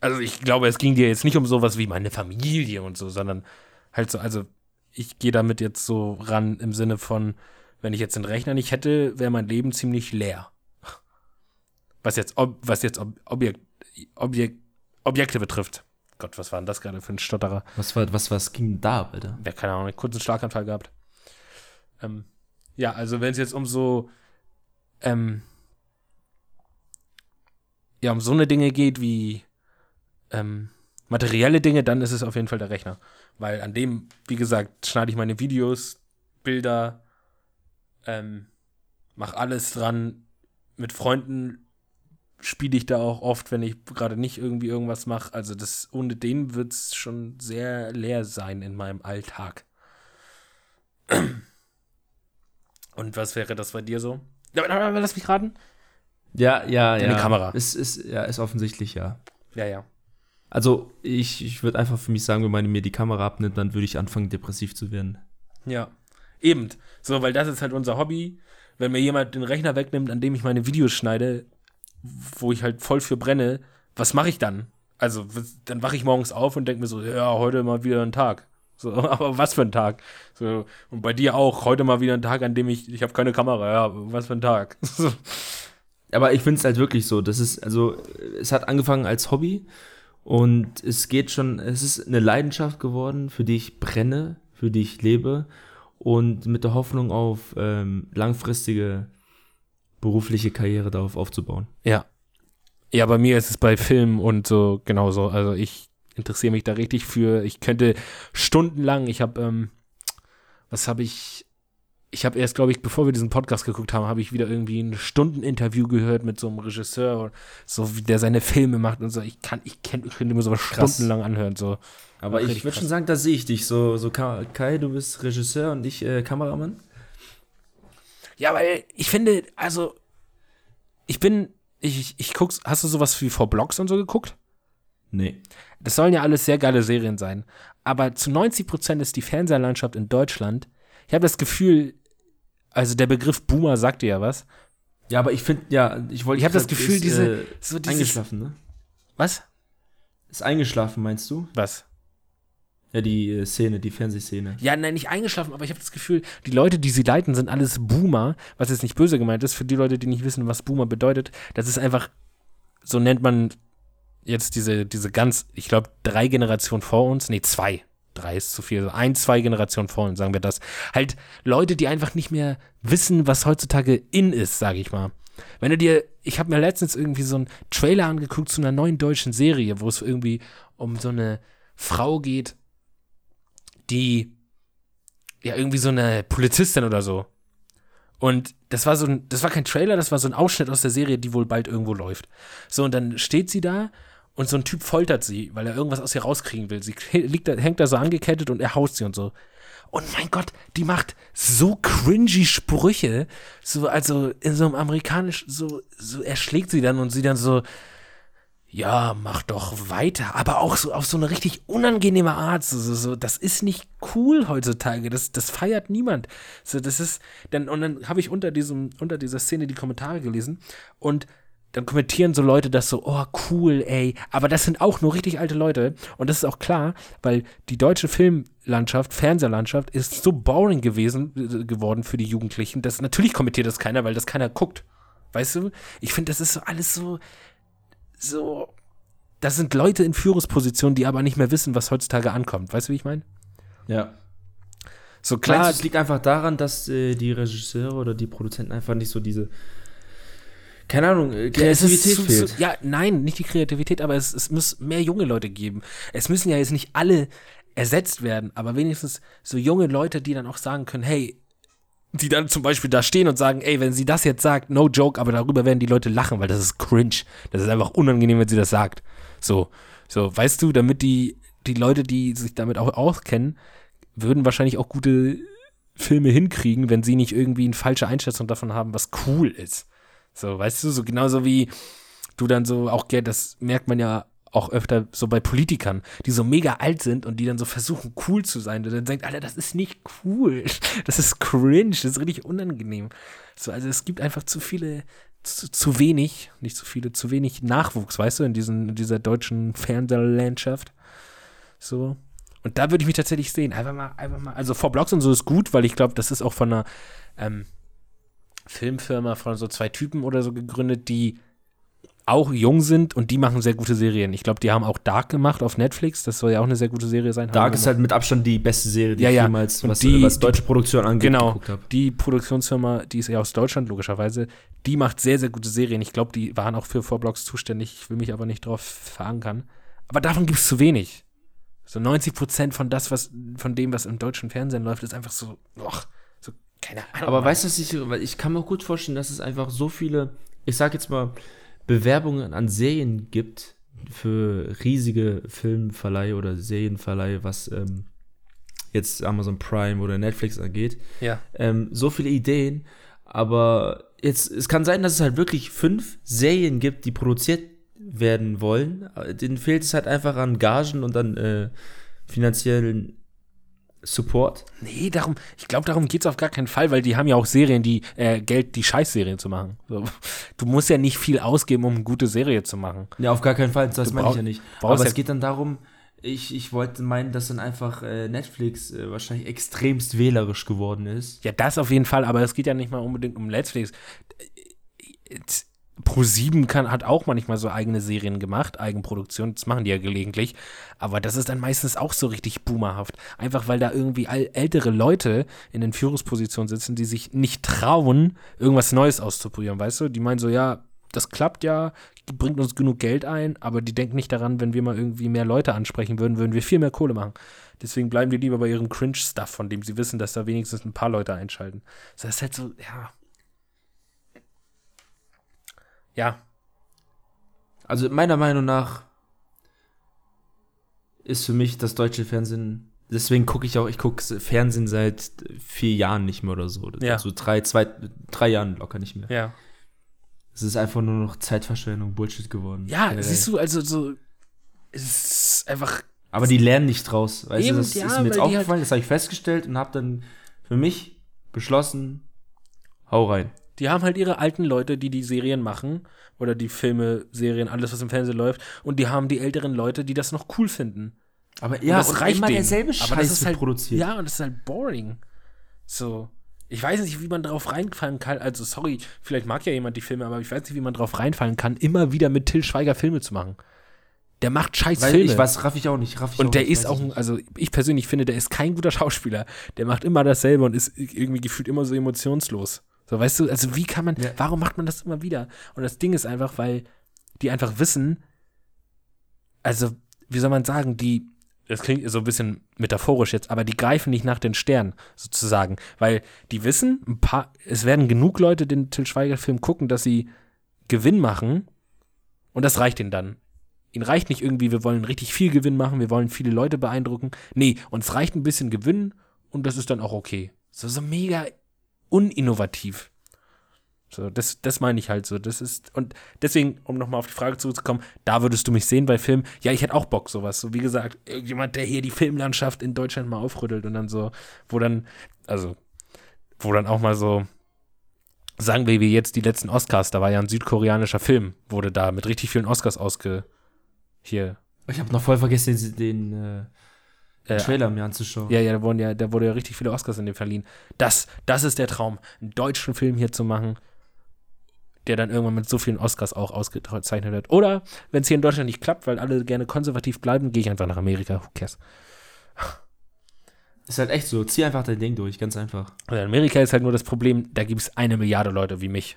Also ich glaube, es ging dir jetzt nicht um sowas wie meine Familie und so, sondern halt so, also ich gehe damit jetzt so ran im Sinne von, wenn ich jetzt den Rechner nicht hätte, wäre mein Leben ziemlich leer. Was jetzt, ob, was jetzt ob, Objekt, Objekt, Objekte betrifft. Gott, was war denn das gerade für ein Stotterer? Was war, was, was ging da, Alter? Wer keine Ahnung, einen kurzen Schlaganfall gehabt. Ähm, ja, also wenn es jetzt um so, ähm, ja, um so eine Dinge geht wie ähm, materielle Dinge, dann ist es auf jeden Fall der Rechner. Weil an dem, wie gesagt, schneide ich meine Videos, Bilder, ähm, mach alles dran. Mit Freunden spiele ich da auch oft, wenn ich gerade nicht irgendwie irgendwas mache. Also das ohne den wird es schon sehr leer sein in meinem Alltag. Und was wäre das bei dir so? Lass mich raten. Ja, ja, Deine ja. Kamera. Ist, ist, ja, ist offensichtlich, ja. Ja, ja. Also, ich, ich würde einfach für mich sagen, wenn man mir die Kamera abnimmt, dann würde ich anfangen, depressiv zu werden. Ja. Eben. So, weil das ist halt unser Hobby. Wenn mir jemand den Rechner wegnimmt, an dem ich meine Videos schneide, wo ich halt voll für brenne, was mache ich dann? Also, dann wache ich morgens auf und denke mir so, ja, heute mal wieder ein Tag. So, aber was für ein Tag? So, und bei dir auch, heute mal wieder ein Tag, an dem ich, ich habe keine Kamera, ja, was für ein Tag. So. Aber ich finde es halt wirklich so. Das ist, also, es hat angefangen als Hobby und es geht schon, es ist eine Leidenschaft geworden, für die ich brenne, für die ich lebe und mit der Hoffnung auf ähm, langfristige berufliche Karriere darauf aufzubauen. Ja. Ja, bei mir ist es bei Filmen und so genauso. Also ich interessiere mich da richtig für. Ich könnte stundenlang, ich habe, ähm, was habe ich, ich habe erst, glaube ich, bevor wir diesen Podcast geguckt haben, habe ich wieder irgendwie ein Stundeninterview gehört mit so einem Regisseur, so wie der seine Filme macht und so. Ich kann, ich, kenn, ich könnte mir sowas Krass. stundenlang anhören, so. Aber ich würde schon sagen, da sehe ich dich. So, so Ka- Kai, du bist Regisseur und ich äh, Kameramann. Ja, weil ich finde, also, ich bin, ich, ich guck's, hast du sowas wie vor Blogs und so geguckt? Nee. Das sollen ja alles sehr geile Serien sein. Aber zu 90 Prozent ist die Fernsehlandschaft in Deutschland. Ich habe das Gefühl, also der Begriff Boomer sagt dir ja was. Ja, aber ich finde, ja, ich wollte. Ich habe das Gefühl, ist, diese, Äh, so dieses, eingeschlafen, ne? Was? Ist eingeschlafen, meinst du? Was? Ja, die äh, Szene, die Fernsehszene. Ja, nein, nicht eingeschlafen, aber ich habe das Gefühl, die Leute, die sie leiten, sind alles Boomer, was jetzt nicht böse gemeint ist, für die Leute, die nicht wissen, was Boomer bedeutet. Das ist einfach, so nennt man jetzt diese, diese ganz, ich glaube, drei Generationen vor uns, nee, zwei. Drei ist zu viel, ein, zwei Generationen vor uns, sagen wir das. Halt Leute, die einfach nicht mehr wissen, was heutzutage in ist, sage ich mal. Wenn du dir, ich habe mir letztens irgendwie so einen Trailer angeguckt zu einer neuen deutschen Serie, wo es irgendwie um so eine Frau geht, die ja irgendwie so eine Polizistin oder so. Und das war so ein, das war kein Trailer, das war so ein Ausschnitt aus der Serie, die wohl bald irgendwo läuft. So, und dann steht sie da und so ein Typ foltert sie, weil er irgendwas aus ihr rauskriegen will. Sie liegt da, hängt da so angekettet und er haust sie und so. Und mein Gott, die macht so cringy Sprüche, so, also in so einem amerikanischen, so, so erschlägt sie dann und sie dann so, ja, mach doch weiter, aber auch so auf so eine richtig unangenehme Art. So, so, so, das ist nicht cool heutzutage. Das, das feiert niemand. So, das ist, dann, und dann habe ich unter diesem, unter dieser Szene die Kommentare gelesen und dann kommentieren so Leute das so, oh cool, ey. Aber das sind auch nur richtig alte Leute. Und das ist auch klar, weil die deutsche Filmlandschaft, Fernsehlandschaft ist so boring gewesen, äh, geworden für die Jugendlichen. Das, natürlich kommentiert das keiner, weil das keiner guckt. Weißt du? Ich finde, das ist so alles so, so, das sind Leute in Führungspositionen, die aber nicht mehr wissen, was heutzutage ankommt. Weißt du, wie ich meine? Ja. So Klar, klar, es liegt einfach daran, dass äh, die Regisseure oder die Produzenten einfach nicht so diese, keine Ahnung, äh, Kreativität zu, fehlt. Zu, ja, nein, nicht die Kreativität, aber es, es muss mehr junge Leute geben. Es müssen ja jetzt nicht alle ersetzt werden, aber wenigstens so junge Leute, die dann auch sagen können, hey, die dann zum Beispiel da stehen und sagen, ey, wenn sie das jetzt sagt, no joke, aber darüber werden die Leute lachen, weil das ist cringe. Das ist einfach unangenehm, wenn sie das sagt. So, so, weißt du, damit die, die Leute, die sich damit auch auskennen, würden wahrscheinlich auch gute Filme hinkriegen, wenn sie nicht irgendwie eine falsche Einschätzung davon haben, was cool ist. So, weißt du, so genauso wie du dann so auch, das merkt man ja auch öfter so bei Politikern, die so mega alt sind und die dann so versuchen, cool zu sein. Und dann denkt, Alter, das ist nicht cool. Das ist cringe, das ist richtig unangenehm. So, also es gibt einfach zu viele, zu, zu wenig, nicht zu viele, zu wenig Nachwuchs, weißt du, in, diesen, in dieser deutschen Fernsehlandschaft. So. Und da würde ich mich tatsächlich sehen. Einfach mal, einfach mal. Also vor Blogs und so ist gut, weil ich glaube, das ist auch von einer ähm, Filmfirma von so zwei Typen oder so gegründet, die auch jung sind und die machen sehr gute Serien. Ich glaube, die haben auch Dark gemacht auf Netflix. Das soll ja auch eine sehr gute Serie sein. Dark ist halt mit Abstand die beste Serie, die Ja, ich ja. jemals, Und was, die- was deutsche Produktion angeht, Genau, geguckt habe. die Produktionsfirma, die ist ja aus Deutschland, logischerweise, die macht sehr, sehr gute Serien. Ich glaube, die waren auch für Vorblogs zuständig. Ich will mich aber nicht drauf verankern. Aber davon gibt es zu wenig. So 90 Prozent von das, was, von dem, was im deutschen Fernsehen läuft, ist einfach so, och, so, keine Ahnung. Aber weißt du, was ich, weil ich kann mir gut vorstellen, dass es einfach so viele, ich sag jetzt mal, Bewerbungen an Serien gibt für riesige Filmverleihe oder Serienverleihe, was ähm, jetzt Amazon Prime oder Netflix angeht. ja. ähm, so viele Ideen, aber jetzt, es kann sein, dass es halt wirklich fünf Serien gibt, die produziert werden wollen. Aber Denen fehlt es halt einfach an Gagen und an äh, finanziellen Support. Nee, darum, ich glaube, darum geht es auf gar keinen Fall, weil die haben ja auch Serien, die äh, Geld, die Scheißserien zu machen. So. Du musst ja nicht viel ausgeben, um eine gute Serie zu machen. Ja, auf gar keinen Fall, das Du meine ich ja nicht. Aber ja- es geht dann darum, ich, ich wollte meinen, dass dann einfach äh, Netflix äh, wahrscheinlich extremst wählerisch geworden ist. Ja, das auf jeden Fall, aber es geht ja nicht mal unbedingt um Netflix. Pro7 kann, hat auch manchmal so eigene Serien gemacht, Eigenproduktion, das machen die ja gelegentlich, aber das ist dann meistens auch so richtig boomerhaft. Einfach weil da irgendwie ältere Leute in den Führungspositionen sitzen, die sich nicht trauen, irgendwas Neues auszuprobieren, weißt du? Die meinen so, ja, das klappt ja, bringt uns genug Geld ein, aber die denken nicht daran, wenn wir mal irgendwie mehr Leute ansprechen würden, würden wir viel mehr Kohle machen. Deswegen bleiben die lieber bei ihrem Cringe-Stuff, von dem sie wissen, dass da wenigstens ein paar Leute einschalten. Das ist halt so, ja. Ja, Also meiner Meinung nach ist für mich das deutsche Fernsehen, deswegen gucke ich auch, ich gucke Fernsehen seit vier Jahren nicht mehr oder so. Ja. So drei, zwei, drei Jahren locker nicht mehr. ja. Es ist einfach nur noch Zeitverschwendung, Bullshit geworden. Ja, Generell. siehst du, also so, es ist einfach, Aber die lernen nicht draus. Weißt Eben, du, das ja, ist mir jetzt die aufgefallen, das habe ich festgestellt und habe dann für mich beschlossen, hau rein. Die haben halt ihre alten Leute, die die Serien machen oder die Filme, Serien, alles, was im Fernsehen läuft und die haben die älteren Leute, die das noch cool finden. Aber Und ja, das und reicht immer denen. derselbe Aber Scheiß das ist halt produziert. Ja, und das ist halt boring. So. Ich weiß nicht, wie man drauf reinfallen kann. Also, sorry, vielleicht mag ja jemand die Filme, aber ich weiß nicht, wie man drauf reinfallen kann, immer wieder mit Till Schweiger Filme zu machen. Der macht scheiß Weil Filme. ich weiß, raff ich auch nicht, raff ich auch und der nicht, ist auch, ein, also ich persönlich finde, der ist kein guter Schauspieler. Der macht immer dasselbe und ist irgendwie gefühlt immer so emotionslos. So, weißt du, also wie kann man, Ja. warum macht man das immer wieder? Und das Ding ist einfach, weil die einfach wissen, also, wie soll man sagen, die, das klingt so ein bisschen metaphorisch jetzt, aber die greifen nicht nach den Sternen, sozusagen. Weil die wissen, ein paar, es werden genug Leute den Till Schweiger-Film gucken, dass sie Gewinn machen und das reicht ihnen dann. Ihnen reicht nicht irgendwie, wir wollen richtig viel Gewinn machen, wir wollen viele Leute beeindrucken. Nee, uns reicht ein bisschen Gewinn und das ist dann auch okay. So, so mega uninnovativ. So, das, das meine ich halt so. Das ist, und deswegen, um nochmal auf die Frage zurückzukommen, da würdest du mich sehen bei Filmen. Ja, ich hätte auch Bock, sowas. So, wie gesagt, jemand, der hier die Filmlandschaft in Deutschland mal aufrüttelt und dann so, wo dann, also, wo dann auch mal so, sagen wir wie jetzt die letzten Oscars, da war ja ein südkoreanischer Film, wurde da mit richtig vielen Oscars ausge, hier, Ich habe noch voll vergessen, den, äh, äh, Trailer mir anzuschauen. Ja, ja, da wurden ja, da wurde ja richtig viele Oscars in dem verliehen. Das, das ist der Traum, einen deutschen Film hier zu machen, der dann irgendwann mit so vielen Oscars auch ausgezeichnet wird. Oder, wenn es hier in Deutschland nicht klappt, weil alle gerne konservativ bleiben, gehe ich einfach nach Amerika. Who cares? Ist halt echt so. Zieh einfach dein Ding durch, ganz einfach. Und in Amerika ist halt nur das Problem, da gibt es eine Milliarde Leute wie mich,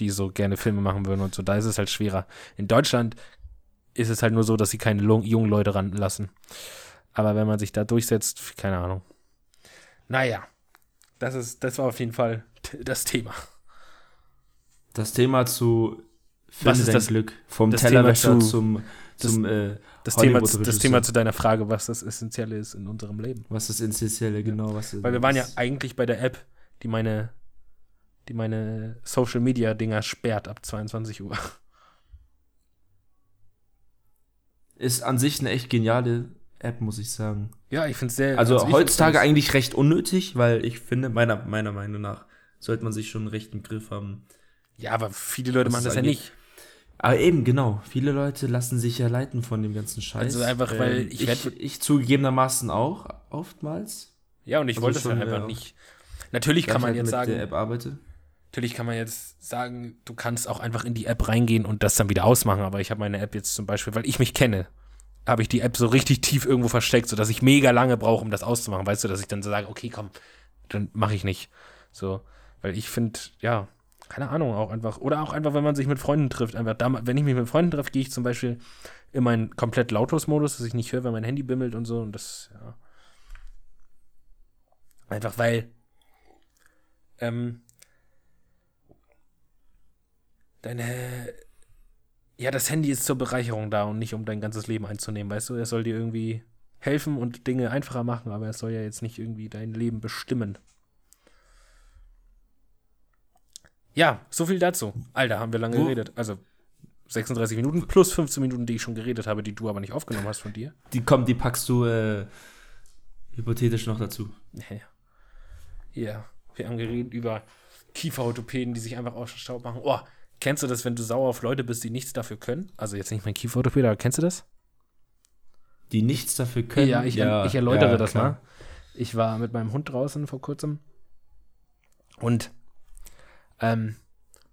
die so gerne Filme machen würden und so. Da ist es halt schwerer. In Deutschland ist es halt nur so, dass sie keine jungen Leute ranlassen. Aber wenn man sich da durchsetzt, keine Ahnung. Naja, das, ist, das war auf jeden Fall das Thema. Das Thema zu Was Finde ist dein das- Glück. Vom das Tellerwäscher Thema zu- zum, das- zum äh, Das Thema, das. Thema zu deiner Frage, was das Essentielle ist in unserem Leben. Was das Essentielle, genau. Was Weil wir waren ja eigentlich bei der App, die meine, die meine Social Media Dinger sperrt ab 22 Uhr. Ist an sich eine echt geniale App, muss ich sagen. Ja, ich finde es sehr. Also, ich heutzutage eigentlich recht unnötig, weil ich finde, meiner, meiner Meinung nach, sollte man sich schon recht im Griff haben. Ja, aber viele Leute machen das ja nicht. Aber eben, genau. Viele Leute lassen sich ja leiten von dem ganzen Scheiß. Also einfach, weil Ähm, ich ich, werd- ich, zugegebenermaßen auch, oftmals. Ja, und ich Also wollte das schon, halt einfach ja. nicht. Natürlich kann ich man halt jetzt mit sagen, der App arbeite. natürlich kann man jetzt sagen, du kannst auch einfach in die App reingehen und das dann wieder ausmachen. Aber ich habe meine App jetzt zum Beispiel, weil ich mich kenne, habe ich die App so richtig tief irgendwo versteckt, sodass ich mega lange brauche, um das auszumachen. Weißt du, dass ich dann so sage, okay, komm, dann mache ich nicht. So, weil ich finde, ja, keine Ahnung, auch einfach, oder auch einfach, wenn man sich mit Freunden trifft, einfach da, wenn ich mich mit Freunden treffe, gehe ich zum Beispiel in meinen komplett Lautlos-Modus, dass ich nicht höre, wenn mein Handy bimmelt und so und das, ja. Einfach weil, ähm, deine, ja, das Handy ist zur Bereicherung da und nicht um dein ganzes Leben einzunehmen, weißt du? Es soll dir irgendwie helfen und Dinge einfacher machen, aber es soll ja jetzt nicht irgendwie dein Leben bestimmen. Ja, so viel dazu. Alter, haben wir lange Wo- geredet. Also 36 Minuten plus 15 Minuten, die ich schon geredet habe, die du aber nicht aufgenommen hast von dir. Die komm, die packst du äh, hypothetisch noch dazu. Ja. Ja, wir haben geredet über Kieferorthopäden, die sich einfach aus dem Staub machen. Oh, kennst du das, wenn du sauer auf Leute bist, die nichts dafür können? Also jetzt nicht mein Kieferorthopäde, aber kennst du das? Die nichts dafür können. ja, ich, ich erläutere ja, das klar. mal. Ich war mit meinem Hund draußen vor kurzem und ähm,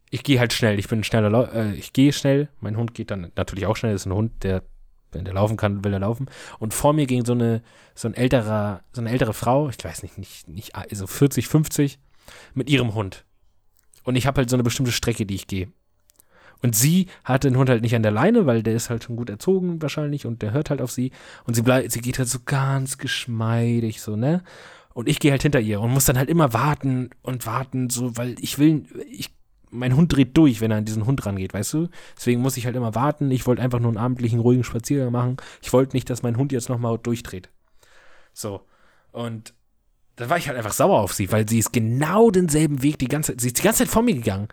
ich gehe halt schnell. Ich bin schneller, Lau äh, ich gehe schnell. Mein Hund geht dann natürlich auch schnell. Das ist ein Hund, der, wenn der laufen kann, will er laufen. Und vor mir ging so eine, so ein älterer, so eine ältere Frau, ich weiß nicht, nicht, nicht, also 40, 50, mit ihrem Hund. Und ich habe halt so eine bestimmte Strecke, die ich gehe. Und sie hat den Hund halt nicht an der Leine, weil der ist halt schon gut erzogen wahrscheinlich und der hört halt auf sie. Und sie sie geht halt so ganz geschmeidig so, ne? Und ich gehe halt hinter ihr und muss dann halt immer warten und warten, so, weil ich will, ich, mein Hund dreht durch, wenn er an diesen Hund rangeht, weißt du? Deswegen muss ich halt immer warten. Ich wollte einfach nur einen abendlichen, ruhigen Spaziergang machen. Ich wollte nicht, dass mein Hund jetzt nochmal durchdreht. So. Und da war ich halt einfach sauer auf sie, weil sie ist genau denselben Weg die ganze Zeit, sie ist die ganze Zeit vor mir gegangen.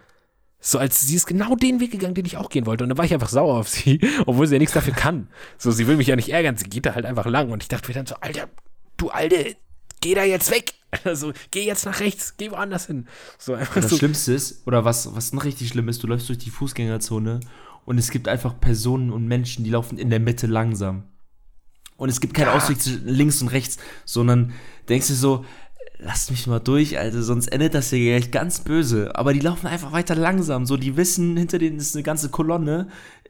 So als sie ist genau den Weg gegangen, den ich auch gehen wollte. Und da war ich einfach sauer auf sie, obwohl sie ja nichts dafür kann. So, sie will mich ja nicht ärgern, sie geht da halt einfach lang. Und ich dachte mir dann so, Alter, du Alte, geh da jetzt weg. Also, geh jetzt nach rechts, geh woanders hin. So einfach Das so. Schlimmste ist, oder was, was noch richtig schlimm ist, du läufst durch die Fußgängerzone und es gibt einfach Personen und Menschen, die laufen in der Mitte langsam. Und es gibt keinen Ja. Ausweg zwischen links und rechts, sondern denkst du so, lasst mich mal durch, Alter, sonst endet das hier gleich ganz böse. Aber die laufen einfach weiter langsam, so, die wissen, hinter denen ist eine ganze Kolonne.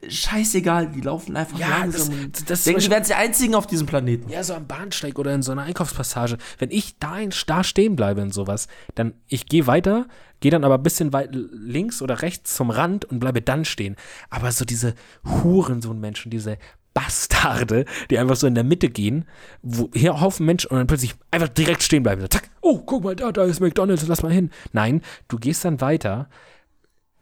Scheißegal, die laufen einfach Ja, das, langsam. das zum denken, Beispiel- wären die einzigen auf diesem Planeten. Ja, so am Bahnsteig oder in so einer Einkaufspassage. Wenn ich da, in, da stehen bleibe in sowas, dann ich gehe weiter, gehe dann aber ein bisschen weit links oder rechts zum Rand und bleibe dann stehen. Aber so diese Hurensohn-Menschen, diese Bastarde, die einfach so in der Mitte gehen, wo hier Haufen Menschen und dann plötzlich einfach direkt stehen bleiben. So, zack, oh, guck mal, da, da ist McDonalds, lass mal hin. Nein, du gehst dann weiter,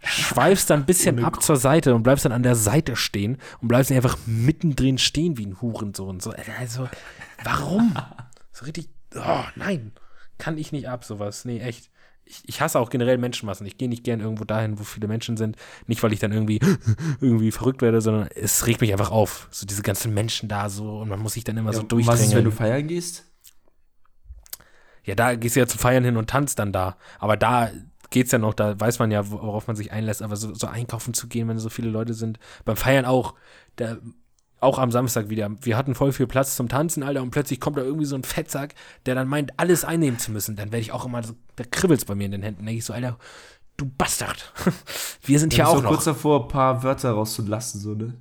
schweifst dann ein bisschen Ohne ab zur Seite und bleibst dann an der Seite stehen und bleibst nicht einfach mittendrin stehen wie ein Hurensohn. So, also, warum? So richtig, oh, nein, kann ich nicht ab, sowas. Nee, echt. Ich, ich hasse auch generell Menschenmassen. Ich gehe nicht gern irgendwo dahin, wo viele Menschen sind. Nicht, weil ich dann irgendwie, irgendwie verrückt werde, sondern es regt mich einfach auf. So diese ganzen Menschen da so und man muss sich dann immer so Ja, was ist, wenn du feiern gehst? Ja, da gehst du ja zum Feiern hin und tanzt dann da. Aber da geht's ja noch, da weiß man ja, worauf man sich einlässt. Aber so, so einkaufen zu gehen, wenn so viele Leute sind, beim Feiern auch, da, auch am Samstag wieder. Wir hatten voll viel Platz zum Tanzen, Alter, und plötzlich kommt da irgendwie so ein Fettsack, der dann meint, alles einnehmen zu müssen. Dann werde ich auch immer so, da kribbelt's bei mir in den Händen. denke ich so, Alter, du Bastard. Wir sind hier auch so noch. kurz davor, ein paar Wörter rauszulassen, so, ne?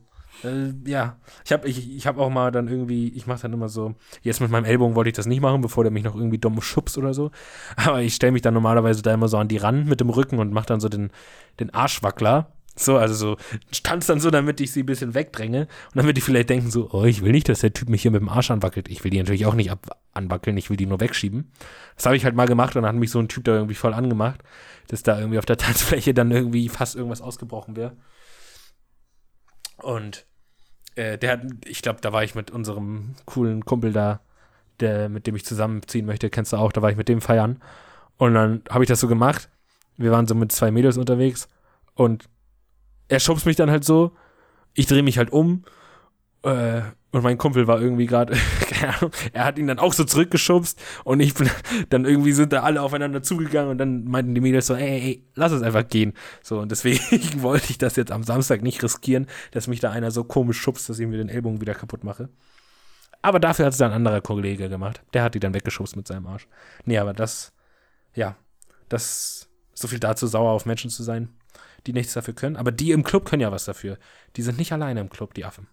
Äh, ja, ich habe ich, ich hab auch mal dann irgendwie, ich mache dann immer so, jetzt mit meinem Ellbogen wollte ich das nicht machen, bevor der mich noch irgendwie dumm schubst oder so. Aber ich stelle mich dann normalerweise da immer so an die ran mit dem Rücken und mache dann so den, den Arschwackler. So, also so, tanz dann so, damit ich sie ein bisschen wegdränge und damit die vielleicht denken so, oh, ich will nicht, dass der Typ mich hier mit dem Arsch anwackelt. Ich will die natürlich auch nicht anwackeln, ich will die nur wegschieben. Das habe ich halt mal gemacht und dann hat mich so ein Typ da irgendwie voll angemacht, dass da irgendwie auf der Tanzfläche dann irgendwie fast irgendwas ausgebrochen wäre. Und äh, der hat, ich glaube, da war ich mit unserem coolen Kumpel da, der, mit dem ich zusammenziehen möchte, kennst du auch, da war ich mit dem feiern. Und dann habe ich das so gemacht. wir waren so mit zwei Mädels unterwegs und er schubst mich dann halt so, ich drehe mich halt um äh, und mein Kumpel war irgendwie gerade, er hat ihn dann auch so zurückgeschubst und ich bin dann irgendwie sind da alle aufeinander zugegangen und dann meinten die Mädels so, ey, ey, lass es einfach gehen. So, und deswegen wollte ich das jetzt am Samstag nicht riskieren, dass mich da einer so komisch schubst, dass ich mir den Ellbogen wieder kaputt mache. Aber dafür hat es dann ein anderer Kollege gemacht. Der hat die dann weggeschubst mit seinem Arsch. Nee, aber das, ja, das, so viel dazu, sauer auf Menschen zu sein, die nichts dafür können. Aber die im Club können ja was dafür. Die sind nicht alleine im Club, die Affen.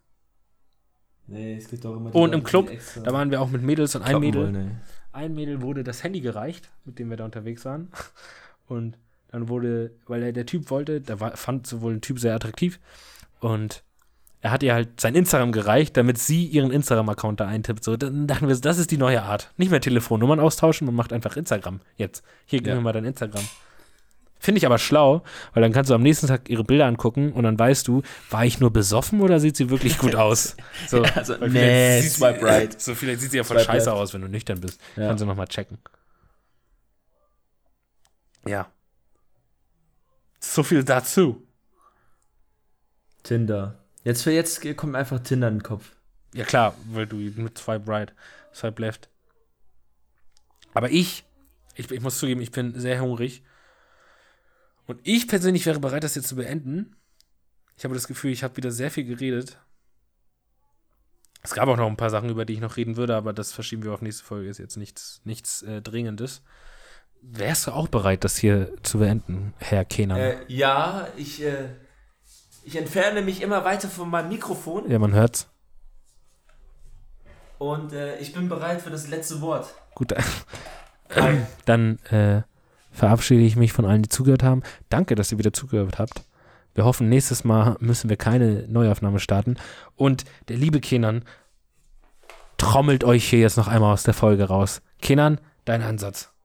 Nee, es gibt auch immer Und im Club, da waren wir auch mit Mädels und ein Mädel, Wollen, ey. ein Mädel wurde das Handy gereicht, mit dem wir da unterwegs waren. Und dann wurde, weil er der Typ wollte, der war, fand sowohl ein Typ sehr attraktiv und er hat ihr halt sein Instagram gereicht, damit sie ihren Instagram-Account da eintippt. So, dann dachten wir, das ist die neue Art. Nicht mehr Telefonnummern austauschen, man macht einfach Instagram jetzt. Hier, gib Ja. mir mal dein Instagram. Finde ich aber schlau, weil dann kannst du am nächsten Tag ihre Bilder angucken und dann weißt du, war ich nur besoffen oder sieht sie wirklich gut aus? So, Also, weil nee, vielleicht sieht- swipe right. So, vielleicht sieht sie ja voll Swipe scheiße left. aus, wenn du nüchtern bist. Ja. Kannst du nochmal checken. Ja. So viel dazu. Tinder. Jetzt für jetzt kommt mir einfach Tinder in den Kopf. Ja klar, weil du mit Swipe Right, Swipe Left. Aber ich, ich, ich muss zugeben, ich bin sehr hungrig. Und ich persönlich wäre bereit, das jetzt zu beenden. Ich habe das Gefühl, ich habe wieder sehr viel geredet. Es gab auch noch ein paar Sachen, über die ich noch reden würde, aber das verschieben wir auf nächste Folge. Ist jetzt nichts, nichts äh, Dringendes. Wärst du auch bereit, das hier zu beenden, Herr Kenan? Äh, ja, ich, äh, ich entferne mich immer weiter von meinem Mikrofon ja, man hört's. und äh, ich bin bereit für das letzte Wort. Gut, dann äh, verabschiede ich mich von allen, die zugehört haben. Danke, dass ihr wieder zugehört habt. Wir hoffen, nächstes Mal müssen wir keine Neuaufnahme starten. Und der liebe Kenan trommelt euch hier jetzt noch einmal aus der Folge raus. Kenan, dein Ansatz.